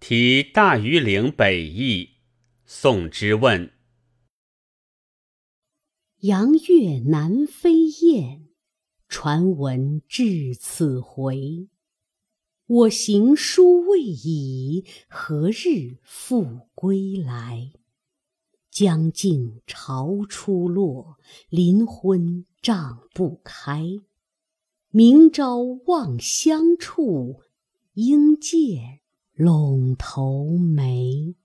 题大庾岭北驿，宋之问。阳月南飞雁，传闻至此回。我行书未已，何日复归来？将近潮初落，林昏帐不开。明朝望乡处，应见陇头梅。